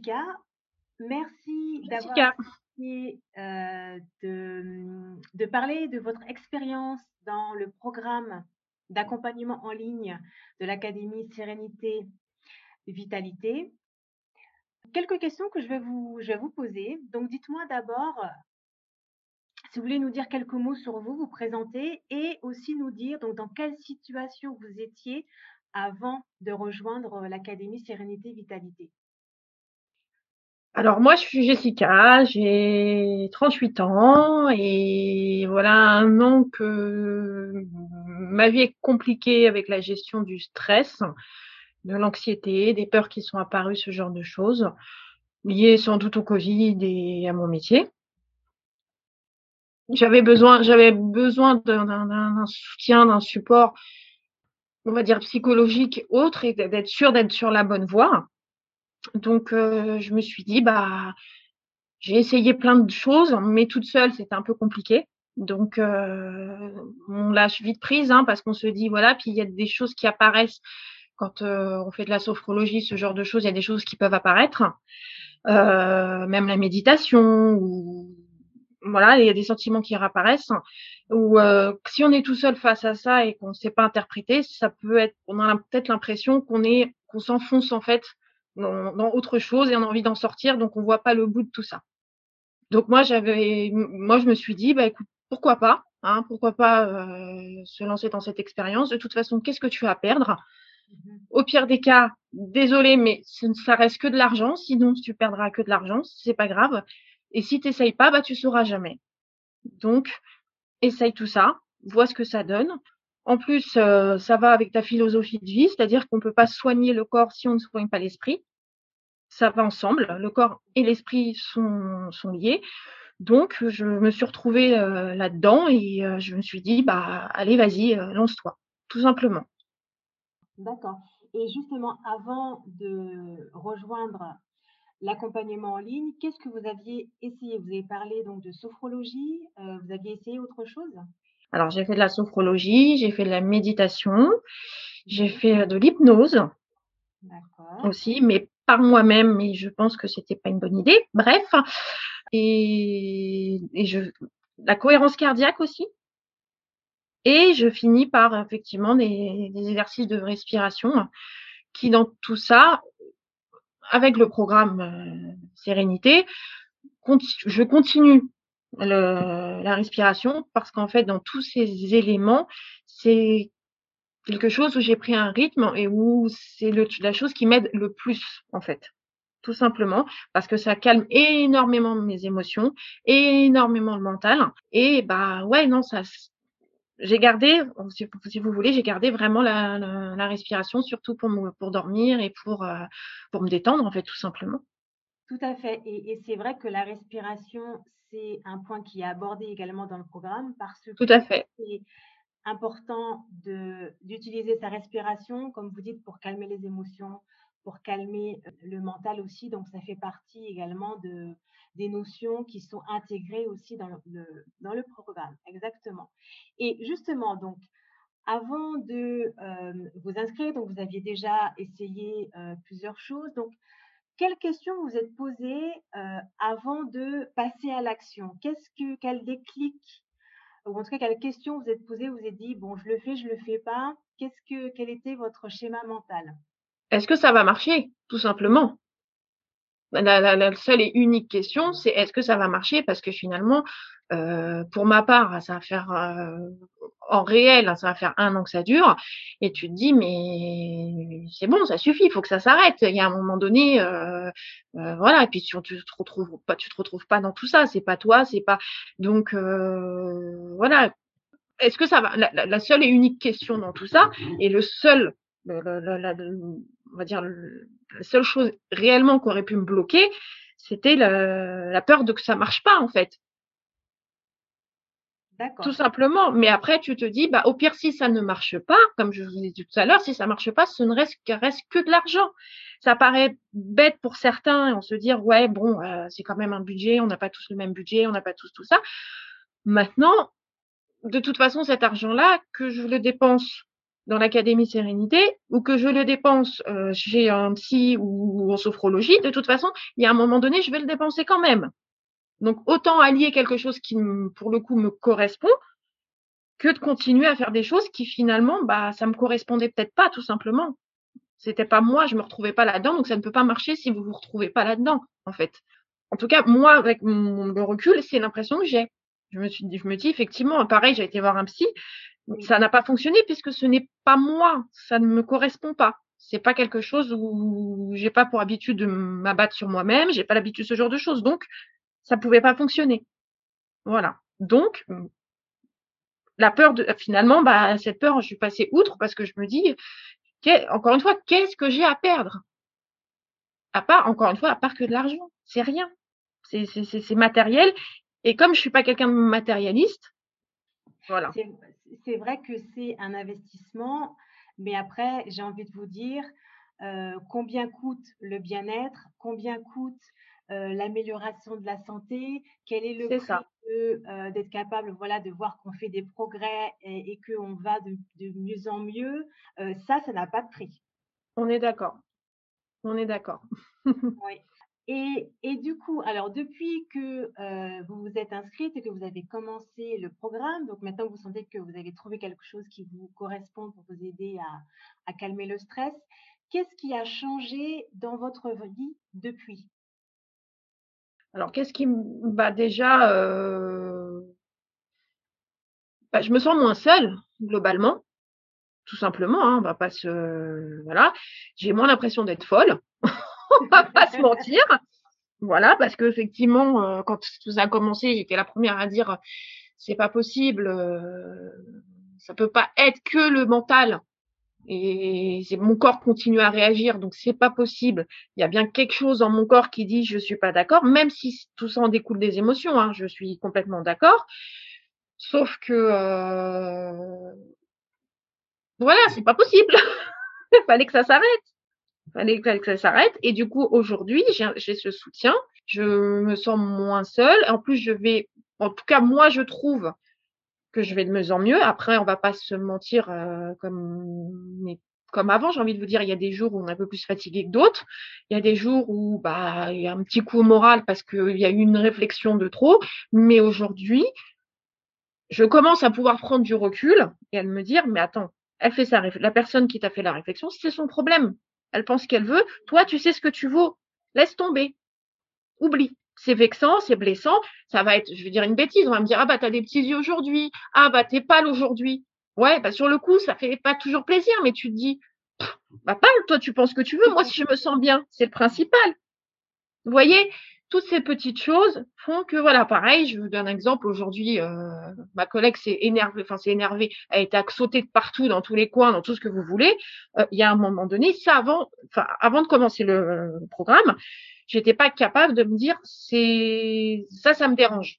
Jessica. Merci d'avoir euh, de, de parler de votre expérience dans le programme d'accompagnement en ligne de l'Académie Sérénité Vitalité. Quelques questions que je vais vous, je vais vous poser. Donc, dites-moi d'abord, si vous voulez nous dire quelques mots sur vous, vous présenter et aussi nous dire donc, dans quelle situation vous étiez avant de rejoindre l'Académie Sérénité Vitalité. Alors moi, je suis Jessica, j'ai 38 ans et voilà un an que ma vie est compliquée avec la gestion du stress, de l'anxiété, des peurs qui sont apparues, ce genre de choses, liées sans doute au Covid et à mon métier. J'avais besoin, j'avais besoin d'un soutien, d'un support, on va dire psychologique autre et d'être sûre d'être sur la bonne voie. Donc, euh, je me suis dit, bah, j'ai essayé plein de choses, mais toute seule, c'était un peu compliqué. Donc, euh, on lâche vite prise, hein, parce qu'on se dit, voilà, puis il y a des choses qui apparaissent quand euh, on fait de la sophrologie, ce genre de choses, il y a des choses qui peuvent apparaître, même la méditation, ou voilà, il y a des sentiments qui réapparaissent. Ou si on est tout seul face à ça et qu'on ne sait pas interpréter, ça peut être, on a peut-être l'impression qu'on est, qu'on s'enfonce en fait dans, autre chose et on a envie d'en sortir, donc on voit pas le bout de tout ça. Donc moi j'avais, moi je me suis dit bah écoute pourquoi pas, hein, pourquoi pas euh, se lancer dans cette expérience. De toute façon qu'est-ce que tu as à perdre? Mmh Au pire des cas, désolé mais ça reste que de l'argent, sinon tu perdras que de l'argent, c'est pas grave. Et si t'essayes pas, bah tu sauras jamais. Donc essaye tout ça, vois ce que ça donne. En plus, euh, ça va avec ta philosophie de vie, c'est-à-dire qu'on ne peut pas soigner le corps si on ne soigne pas l'esprit. Ça va ensemble, le corps et l'esprit sont, liés. Donc, je me suis retrouvée euh, là-dedans et euh, je me suis dit, bah, allez, vas-y, lance-toi, tout simplement. D'accord. Et justement, avant de rejoindre l'accompagnement en ligne, qu'est-ce que vous aviez essayé? Vous avez parlé donc de sophrologie, vous aviez essayé autre chose? Alors, j'ai fait de la sophrologie, j'ai fait de la méditation, j'ai fait de l'hypnose aussi, mais par moi-même, mais je pense que c'était pas une bonne idée. Bref, et, je, la cohérence cardiaque aussi. Et je finis par effectivement des, exercices de respiration qui, dans tout ça, avec le programme euh, Sérénité, je continue la respiration parce qu'en fait, dans tous ces éléments, c'est quelque chose où j'ai pris un rythme et où c'est la chose qui m'aide le plus, en fait. Tout simplement parce que ça calme énormément mes émotions, énormément le mental. Et bah ouais, non, ça, j'ai gardé, si, vous voulez, j'ai gardé vraiment la, la, respiration, surtout pour, pour dormir et pour, euh, pour me détendre, en fait, tout simplement. Tout à fait. Et, c'est vrai que la respiration, c'est un point qui est abordé également dans le programme parce que Tout à fait. c'est important d'utiliser sa respiration, comme vous dites, pour calmer les émotions, pour calmer euh, le mental aussi. Donc, ça fait partie également de, des notions qui sont intégrées aussi dans le, dans le programme. Exactement. Et justement, donc, avant de euh, vous inscrire, donc vous aviez déjà essayé euh, plusieurs choses. Donc, quelles questions vous êtes posées euh, avant de passer à l'action? Qu'est-ce que, quel déclic, ou en tout cas, quelles questions vous êtes posées Vous êtes dit, bon, je le fais, je le fais pas. Qu'est-ce que, quel était votre schéma mental? Est-ce que ça va marcher? Tout simplement. La, seule et unique question, c'est est-ce que ça va marcher? Parce que finalement, euh, pour ma part, ça va faire euh, en réel, ça va faire un an que ça dure, et tu te dis mais c'est bon, ça suffit, il faut que ça s'arrête. Il y a un moment donné, euh, voilà, et puis tu, tu te retrouves pas, tu te retrouves pas dans tout ça, c'est pas toi, c'est pas donc voilà. Est-ce que ça va la, seule et unique question dans tout ça, et le seul on va dire, la seule chose réellement qui aurait pu me bloquer, c'était la, peur de que ça marche pas, en fait. Tout simplement. Mais après, tu te dis, bah, au pire, si ça ne marche pas, comme je vous ai dit tout à l'heure, si ça marche pas, ce ne reste, reste que de l'argent. Ça paraît bête pour certains, on se dit, ouais, bon, euh, c'est quand même un budget, on n'a pas tous le même budget, on n'a pas tous tout ça. Maintenant, de toute façon, cet argent-là, que je le dépense dans l'académie Sérénité ou que je le dépense euh, chez un psy ou en sophrologie, de toute façon, il y a un moment donné, je vais le dépenser quand même. Donc autant allier quelque chose qui, pour le coup, me correspond que de continuer à faire des choses qui finalement, bah, ça me correspondait peut-être pas, tout simplement. C'était pas moi, je me retrouvais pas là-dedans, donc ça ne peut pas marcher si vous vous retrouvez pas là-dedans, en fait. En tout cas, moi, avec mon, recul, c'est l'impression que j'ai. Je me suis dit, je me dis effectivement, pareil, j'ai été voir un psy, ça n'a pas fonctionné puisque ce n'est pas moi, ça ne me correspond pas. C'est pas quelque chose où j'ai pas pour habitude de m'abattre sur moi-même, j'ai pas l'habitude de ce genre de choses, donc ça pouvait pas fonctionner. Voilà. Donc la peur de finalement, bah cette peur, je suis passée outre parce que je me dis, encore une fois, qu'est-ce que j'ai à perdre? À part, encore une fois, à part que de l'argent, c'est rien. C'est matériel. Et comme je suis pas quelqu'un de matérialiste, voilà c'est vrai que c'est un investissement, mais après, j'ai envie de vous dire euh, combien coûte le bien-être, combien coûte euh, l'amélioration de la santé, quel est le prix euh, d'être capable voilà, de voir qu'on fait des progrès et, et qu'on va de, de, mieux en mieux. ça, ça n'a pas de prix. On est d'accord. On est d'accord. oui. Et, du coup, alors depuis que vous vous êtes inscrite et que vous avez commencé le programme, donc maintenant vous sentez que vous avez trouvé quelque chose qui vous correspond pour vous aider à, calmer le stress, qu'est-ce qui a changé dans votre vie depuis? Alors, qu'est-ce qui, bah déjà, bah, je me sens moins seule globalement, tout simplement. Hein, pas voilà, j'ai moins l'impression d'être folle. on va pas se mentir. Voilà, parce que effectivement, euh, quand tout ça a commencé, j'étais la première à dire c'est pas possible, euh, ça peut pas être que le mental. Et mon corps continue à réagir, donc c'est pas possible. Il y a bien quelque chose dans mon corps qui dit je suis pas d'accord, même si tout ça en découle des émotions. Hein, je suis complètement d'accord. Sauf que euh, voilà, c'est pas possible. Il fallait que ça s'arrête fallait que ça s'arrête. Et du coup, aujourd'hui, j'ai ce soutien. Je me sens moins seule. En plus, je vais, en tout cas, moi, je trouve que je vais de mieux en mieux. Après, on va pas se mentir euh, comme, comme avant, j'ai envie de vous dire, il y a des jours où on est un peu plus fatigué que d'autres. Il y a des jours où bah il y a un petit coup au moral parce qu'il y a eu une réflexion de trop. Mais aujourd'hui, je commence à pouvoir prendre du recul et à me dire, mais attends, elle fait sa la personne qui t'a fait la réflexion, c'est son problème elle pense qu'elle veut. Toi, tu sais ce que tu vaux. Laisse tomber. Oublie. C'est vexant, c'est blessant. Ça va être, je vais dire une bêtise. On va me dire, ah bah, t'as des petits yeux aujourd'hui. Ah bah, t'es pâle aujourd'hui. Ouais, bah, sur le coup, ça fait pas toujours plaisir, mais tu te dis, bah, pâle, toi, tu penses que tu veux. Moi, si je me sens bien, c'est le principal. Vous voyez? Toutes ces petites choses font que voilà, pareil, je vous donne un exemple. Aujourd'hui, euh, ma collègue s'est énervée, enfin s'est énervée, a été sautée de partout, dans tous les coins, dans tout ce que vous voulez. Euh, il y a un moment donné, ça avant, enfin avant de commencer le, programme, j'étais pas capable de me dire c'est ça, ça me dérange.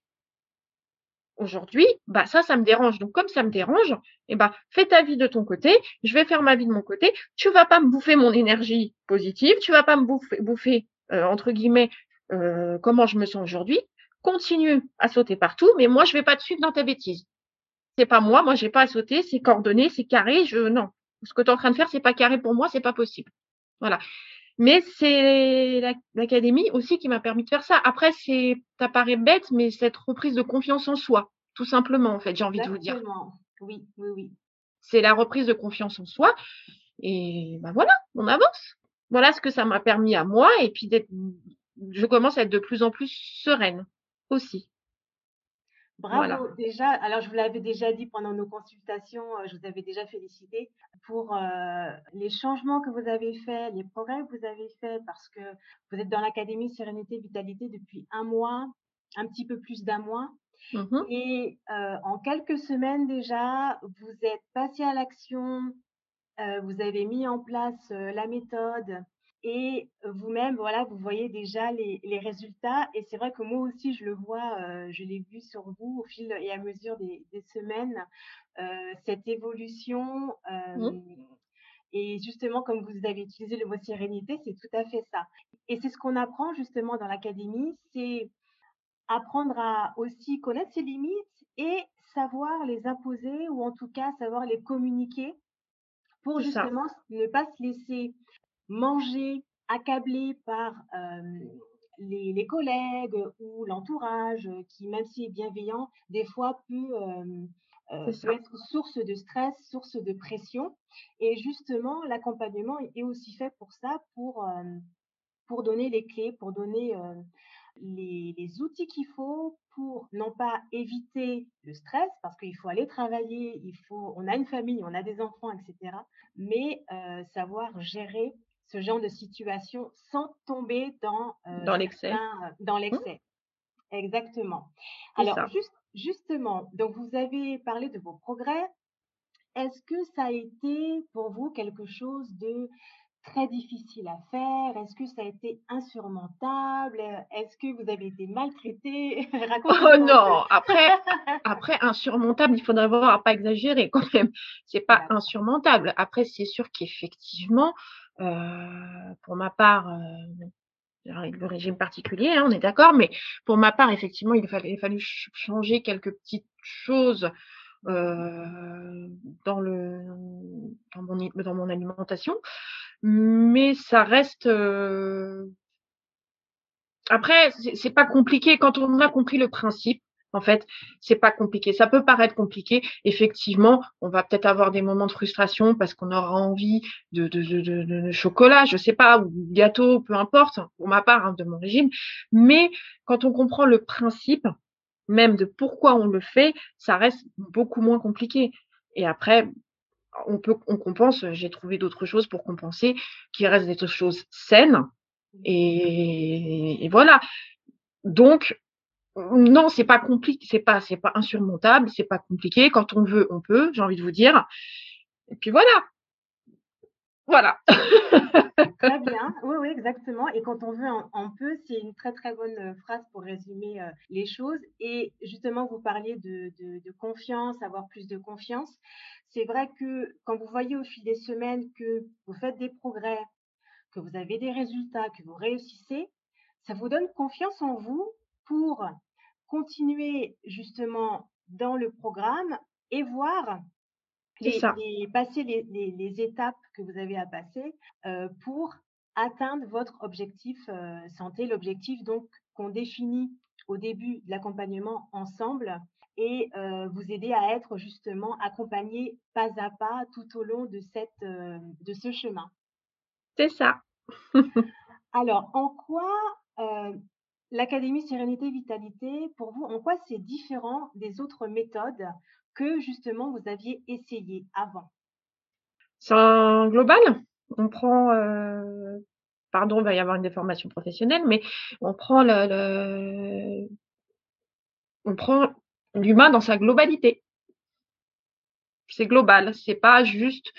Aujourd'hui, bah ça, ça me dérange. Donc comme ça me dérange, eh ben fais ta vie de ton côté, je vais faire ma vie de mon côté. Tu vas pas me bouffer mon énergie positive, tu vas pas me bouffer, bouffer euh, entre guillemets euh, comment je me sens aujourd'hui, continue à sauter partout, mais moi, je vais pas te suivre dans ta bêtise. C'est pas moi, moi, j'ai pas à sauter, c'est coordonné, c'est carré, je, non. Ce que tu es en train de faire, c'est pas carré pour moi, c'est pas possible. Voilà. Mais c'est l'académie aussi qui m'a permis de faire ça. Après, c'est, ça paraît bête, mais cette reprise de confiance en soi, tout simplement, en fait, j'ai envie de vous dire. Oui, oui, oui. C'est la reprise de confiance en soi. Et ben voilà, on avance. Voilà ce que ça m'a permis à moi. Et puis d'être je commence à être de plus en plus sereine aussi. Bravo, déjà. Alors, je vous l'avais déjà dit pendant nos consultations, euh, je vous avais déjà félicité pour euh, les changements que vous avez faits, les progrès que vous avez faits, parce que vous êtes dans l'Académie Sérénité Vitalité depuis un mois, un petit peu plus d'un mois. Mmh Et euh, en quelques semaines déjà, vous êtes passé à l'action, vous avez mis en place la méthode et vous-même, voilà, vous voyez déjà les, les résultats. Et c'est vrai que moi aussi, je le vois, je l'ai vu sur vous au fil et à mesure des, des semaines, cette évolution. Mmh. Et justement, comme vous avez utilisé le mot sérénité, c'est tout à fait ça. Et c'est ce qu'on apprend justement dans l'académie, c'est apprendre à aussi connaître ses limites et savoir les imposer ou en tout cas savoir les communiquer pour justement ne pas se laisser manger, accablé par les, les, collègues ou l'entourage qui, même s'il est bienveillant, des fois peut euh, peut être source de stress, source de pression. Et justement, l'accompagnement est aussi fait pour ça, pour, pour donner les clés, pour donner les, les, outils qu'il faut pour non pas éviter le stress, parce qu'il faut aller travailler, il faut, on a une famille, on a des enfants, etc. Mais savoir gérer ce genre de situation sans tomber dans, dans l'excès. Dans mmh. l'excès. Exactement. Alors, juste Justement, donc vous avez parlé de vos progrès. Est-ce que ça a été pour vous quelque chose de très difficile à faire? Est-ce que ça a été insurmontable? Est-ce que vous avez été maltraité? Oh non Après, après insurmontable, il faudrait voir à pas exagérer quand même. C'est pas insurmontable. Après, c'est sûr qu'effectivement, euh, pour ma part, le régime particulier, hein, on est d'accord, mais pour ma part, effectivement, il, fallait, il fallu changer quelques petites choses euh, dans, le, dans, mon, dans mon alimentation, mais ça reste. Euh... Après, c'est pas compliqué quand on a compris le principe. En fait, c'est pas compliqué. Ça peut paraître compliqué. Effectivement, on va peut-être avoir des moments de frustration parce qu'on aura envie de, de, de, de, chocolat, je sais pas, ou gâteau, peu importe, pour ma part, hein, de mon régime. Mais quand on comprend le principe, même de pourquoi on le fait, ça reste beaucoup moins compliqué. Et après, on peut, on compense. J'ai trouvé d'autres choses pour compenser, qui restent des choses saines. Et, et voilà. Donc, non, c'est pas compliqué, c'est pas, c'est pas insurmontable, c'est pas compliqué. Quand on veut, on peut, j'ai envie de vous dire. Et puis voilà. Voilà. très bien. Oui, oui, exactement. Et quand on veut, on, peut. C'est une très, très bonne euh, phrase pour résumer euh, les choses. Et justement, vous parliez de, de confiance, avoir plus de confiance. C'est vrai que quand vous voyez au fil des semaines que vous faites des progrès, que vous avez des résultats, que vous réussissez, ça vous donne confiance en vous pour continuer justement dans le programme et voir les, passer les, étapes que vous avez à passer euh, pour atteindre votre objectif euh, santé, l'objectif donc qu'on définit au début de l'accompagnement ensemble et euh, vous aider à être justement accompagné pas à pas tout au long de, cette, de ce chemin. C'est ça. Alors, en quoi l'Académie Sérénité Vitalité, pour vous, en quoi c'est différent des autres méthodes que justement vous aviez essayé avant? C'est un global. On prend, euh, pardon, il va y avoir une déformation professionnelle, mais on prend le, on prend l'humain dans sa globalité. C'est global, c'est pas juste,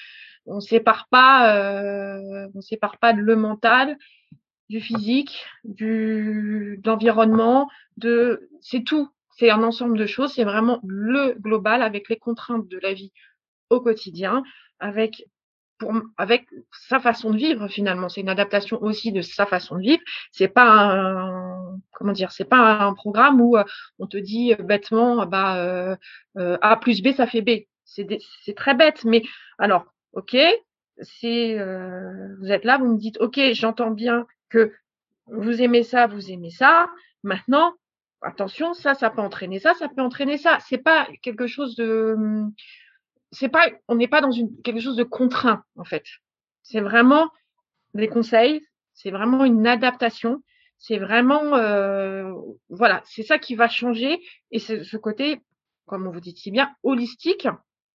on sépare pas, euh, on sépare pas le mental du physique, du d'environnement, de c'est tout. C'est un ensemble de choses. C'est vraiment le global avec les contraintes de la vie au quotidien, avec pour, avec sa façon de vivre finalement. C'est une adaptation aussi de sa façon de vivre. C'est pas un comment dire, c'est pas un programme où euh, on te dit euh, bêtement bah euh, A plus B ça fait B. C'est très bête, mais alors ok, c'est vous êtes là, vous me dites ok, j'entends bien que vous aimez ça, vous aimez ça. Maintenant, attention, ça, ça peut entraîner ça, ça peut entraîner ça. C'est pas quelque chose de, c'est pas, on n'est pas dans une quelque chose de contraint en fait. C'est vraiment des conseils, c'est vraiment une adaptation, c'est vraiment, euh, voilà, c'est ça qui va changer et c'est ce côté, comme on vous dit si bien, holistique.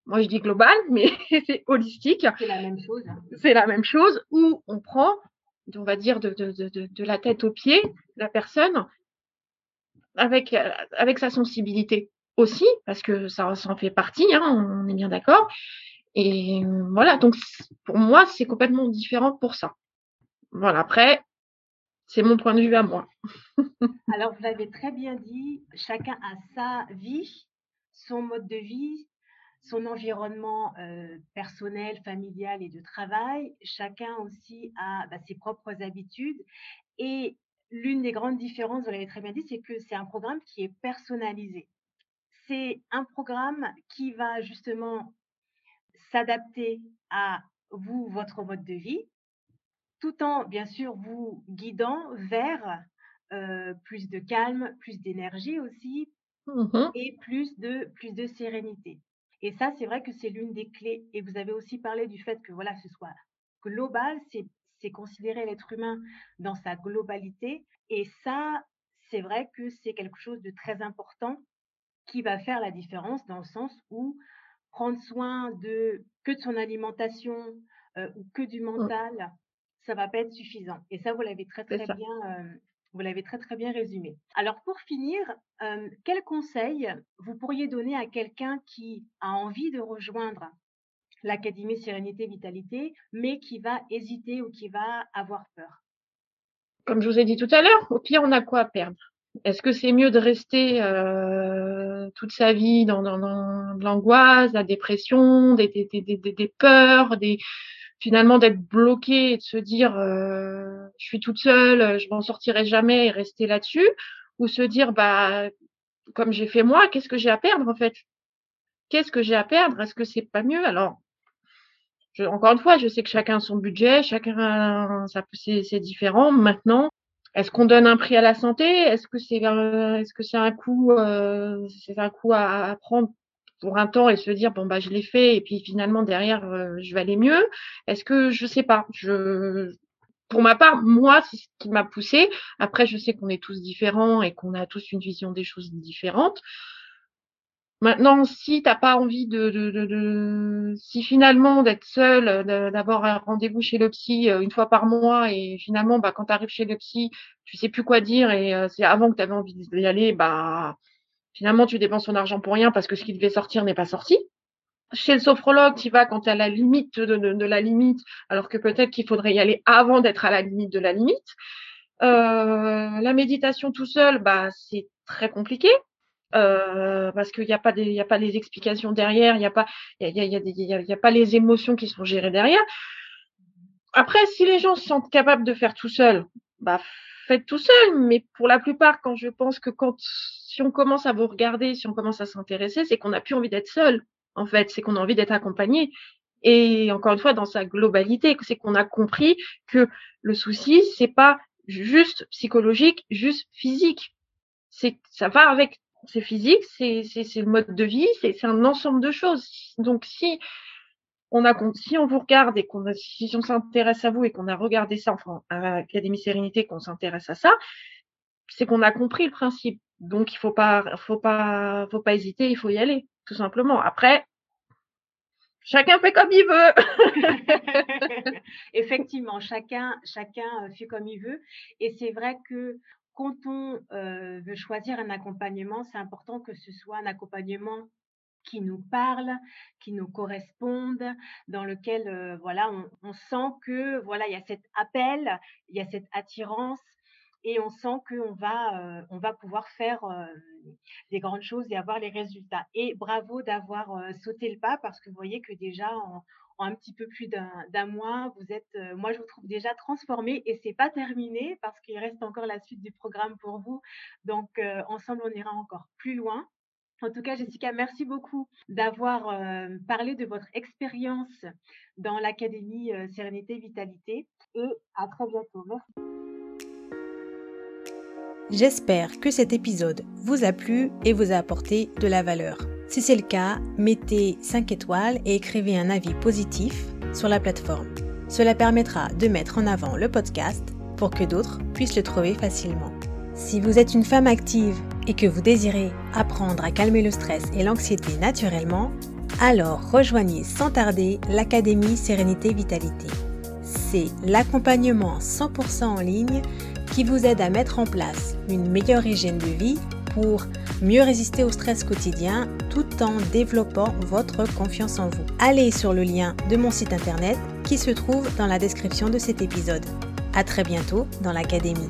Moi, je dis global, mais c'est holistique. C'est la même chose. C'est la même chose où on prend on va dire, de, la tête aux pieds, la personne, avec, avec sa sensibilité aussi, parce que ça, en fait partie, hein, on est bien d'accord. Et voilà, donc pour moi, c'est complètement différent pour ça. Voilà, après, c'est mon point de vue à moi. Alors, vous l'avez très bien dit, chacun a sa vie, son mode de vie, son environnement euh, personnel, familial et de travail. Chacun aussi a bah, ses propres habitudes. Et l'une des grandes différences, vous l'avez très bien dit, c'est que c'est un programme qui est personnalisé. C'est un programme qui va justement s'adapter à vous, votre mode de vie, tout en, bien sûr, vous guidant vers euh, plus de calme, plus d'énergie aussi, mmh et plus de, plus de sérénité. Et ça, c'est vrai que c'est l'une des clés. Et vous avez aussi parlé du fait que voilà, ce soit global, c'est considérer l'être humain dans sa globalité. Et ça, c'est vrai que c'est quelque chose de très important qui va faire la différence dans le sens où prendre soin de que de son alimentation euh, ou que du mmh. mental, ça va pas être suffisant. Et ça, vous l'avez très très bien, euh, vous l'avez très très bien résumé. Alors pour finir, euh, quel conseil vous pourriez donner à quelqu'un qui a envie de rejoindre l'Académie Sérénité Vitalité, mais qui va hésiter ou qui va avoir peur? Comme je vous ai dit tout à l'heure, au pire, on a quoi à perdre? Est-ce que c'est mieux de rester euh, toute sa vie dans, dans, l'angoisse, la dépression, des, des peurs, des, finalement d'être bloqué et de se dire euh, je suis toute seule, je m'en sortirai jamais et rester là-dessus, ou se dire bah comme j'ai fait moi, qu'est-ce que j'ai à perdre en fait? Qu'est-ce que j'ai à perdre? Est-ce que c'est pas mieux? Alors je, encore une fois, je sais que chacun a son budget, chacun ça c'est différent. Maintenant, est-ce qu'on donne un prix à la santé? Est-ce que c'est est-ce que c'est un coût euh, c'est un coût à, à prendre? Pour un temps et se dire bon bah je l'ai fait et puis finalement derrière euh, je vais aller mieux Est-ce que je sais pas Je pour ma part, moi, c'est ce qui m'a poussé. Après, je sais qu'on est tous différents et qu'on a tous une vision des choses différentes. Maintenant, si t'as pas envie de, de, de, de si finalement d'être seul, d'avoir un rendez-vous chez le psy euh, une fois par mois et finalement, bah, quand tu arrives chez le psy, tu sais plus quoi dire et euh, c'est avant que tu avais envie d'y aller, bah Finalement, tu dépenses ton argent pour rien parce que ce qui devait sortir n'est pas sorti. Chez le sophrologue, tu vas quand tu es à la limite de, la limite, alors que peut-être qu'il faudrait y aller avant d'être à la limite de la limite. Euh, la méditation tout seul, bah, c'est très compliqué. Euh, parce qu'il n'y a pas des, y a pas les explications derrière, il n'y a pas, il y a, pas les émotions qui sont gérées derrière. Après, si les gens se sentent capables de faire tout seul, bah faites tout seul. Mais pour la plupart, quand je pense que quand si on commence à vous regarder, si on commence à s'intéresser, c'est qu'on n'a plus envie d'être seul. En fait, c'est qu'on a envie d'être accompagné. Et encore une fois, dans sa globalité, c'est qu'on a compris que le souci, c'est pas juste psychologique, juste physique. C'est, ça va avec, c'est physique, c'est, c'est, le mode de vie, c'est, c'est un ensemble de choses. Donc, si on a, si on vous regarde et qu'on si on s'intéresse à vous et qu'on a regardé ça, enfin, à l'Académie Sérénité, qu'on s'intéresse à ça, c'est qu'on a compris le principe. Donc il faut pas, faut pas, faut pas hésiter, il faut y aller, tout simplement. Après, chacun fait comme il veut. Effectivement, chacun, chacun euh, fait comme il veut. Et c'est vrai que quand on euh, veut choisir un accompagnement, c'est important que ce soit un accompagnement qui nous parle, qui nous corresponde, dans lequel euh, voilà, on, sent que voilà, il y a cet appel, il y a cette attirance et on sent qu'on va, euh, on va pouvoir faire euh, des grandes choses et avoir les résultats. Et bravo d'avoir sauté le pas parce que vous voyez que déjà en, un petit peu plus d'un mois, vous êtes, moi je vous trouve déjà transformé et c'est pas terminé parce qu'il reste encore la suite du programme pour vous. Donc ensemble on ira encore plus loin. En tout cas, Jessica, merci beaucoup d'avoir parlé de votre expérience dans l'Académie Sérénité Vitalité et à très bientôt. Merci. J'espère que cet épisode vous a plu et vous a apporté de la valeur. Si c'est le cas, mettez 5 étoiles et écrivez un avis positif sur la plateforme. Cela permettra de mettre en avant le podcast pour que d'autres puissent le trouver facilement. Si vous êtes une femme active et que vous désirez apprendre à calmer le stress et l'anxiété naturellement, alors rejoignez sans tarder l'Académie Sérénité Vitalité. C'est l'accompagnement 100% en ligne qui vous aide à mettre en place une meilleure hygiène de vie pour mieux résister au stress quotidien tout en développant votre confiance en vous. Allez sur le lien de mon site internet qui se trouve dans la description de cet épisode. À très bientôt dans l'académie.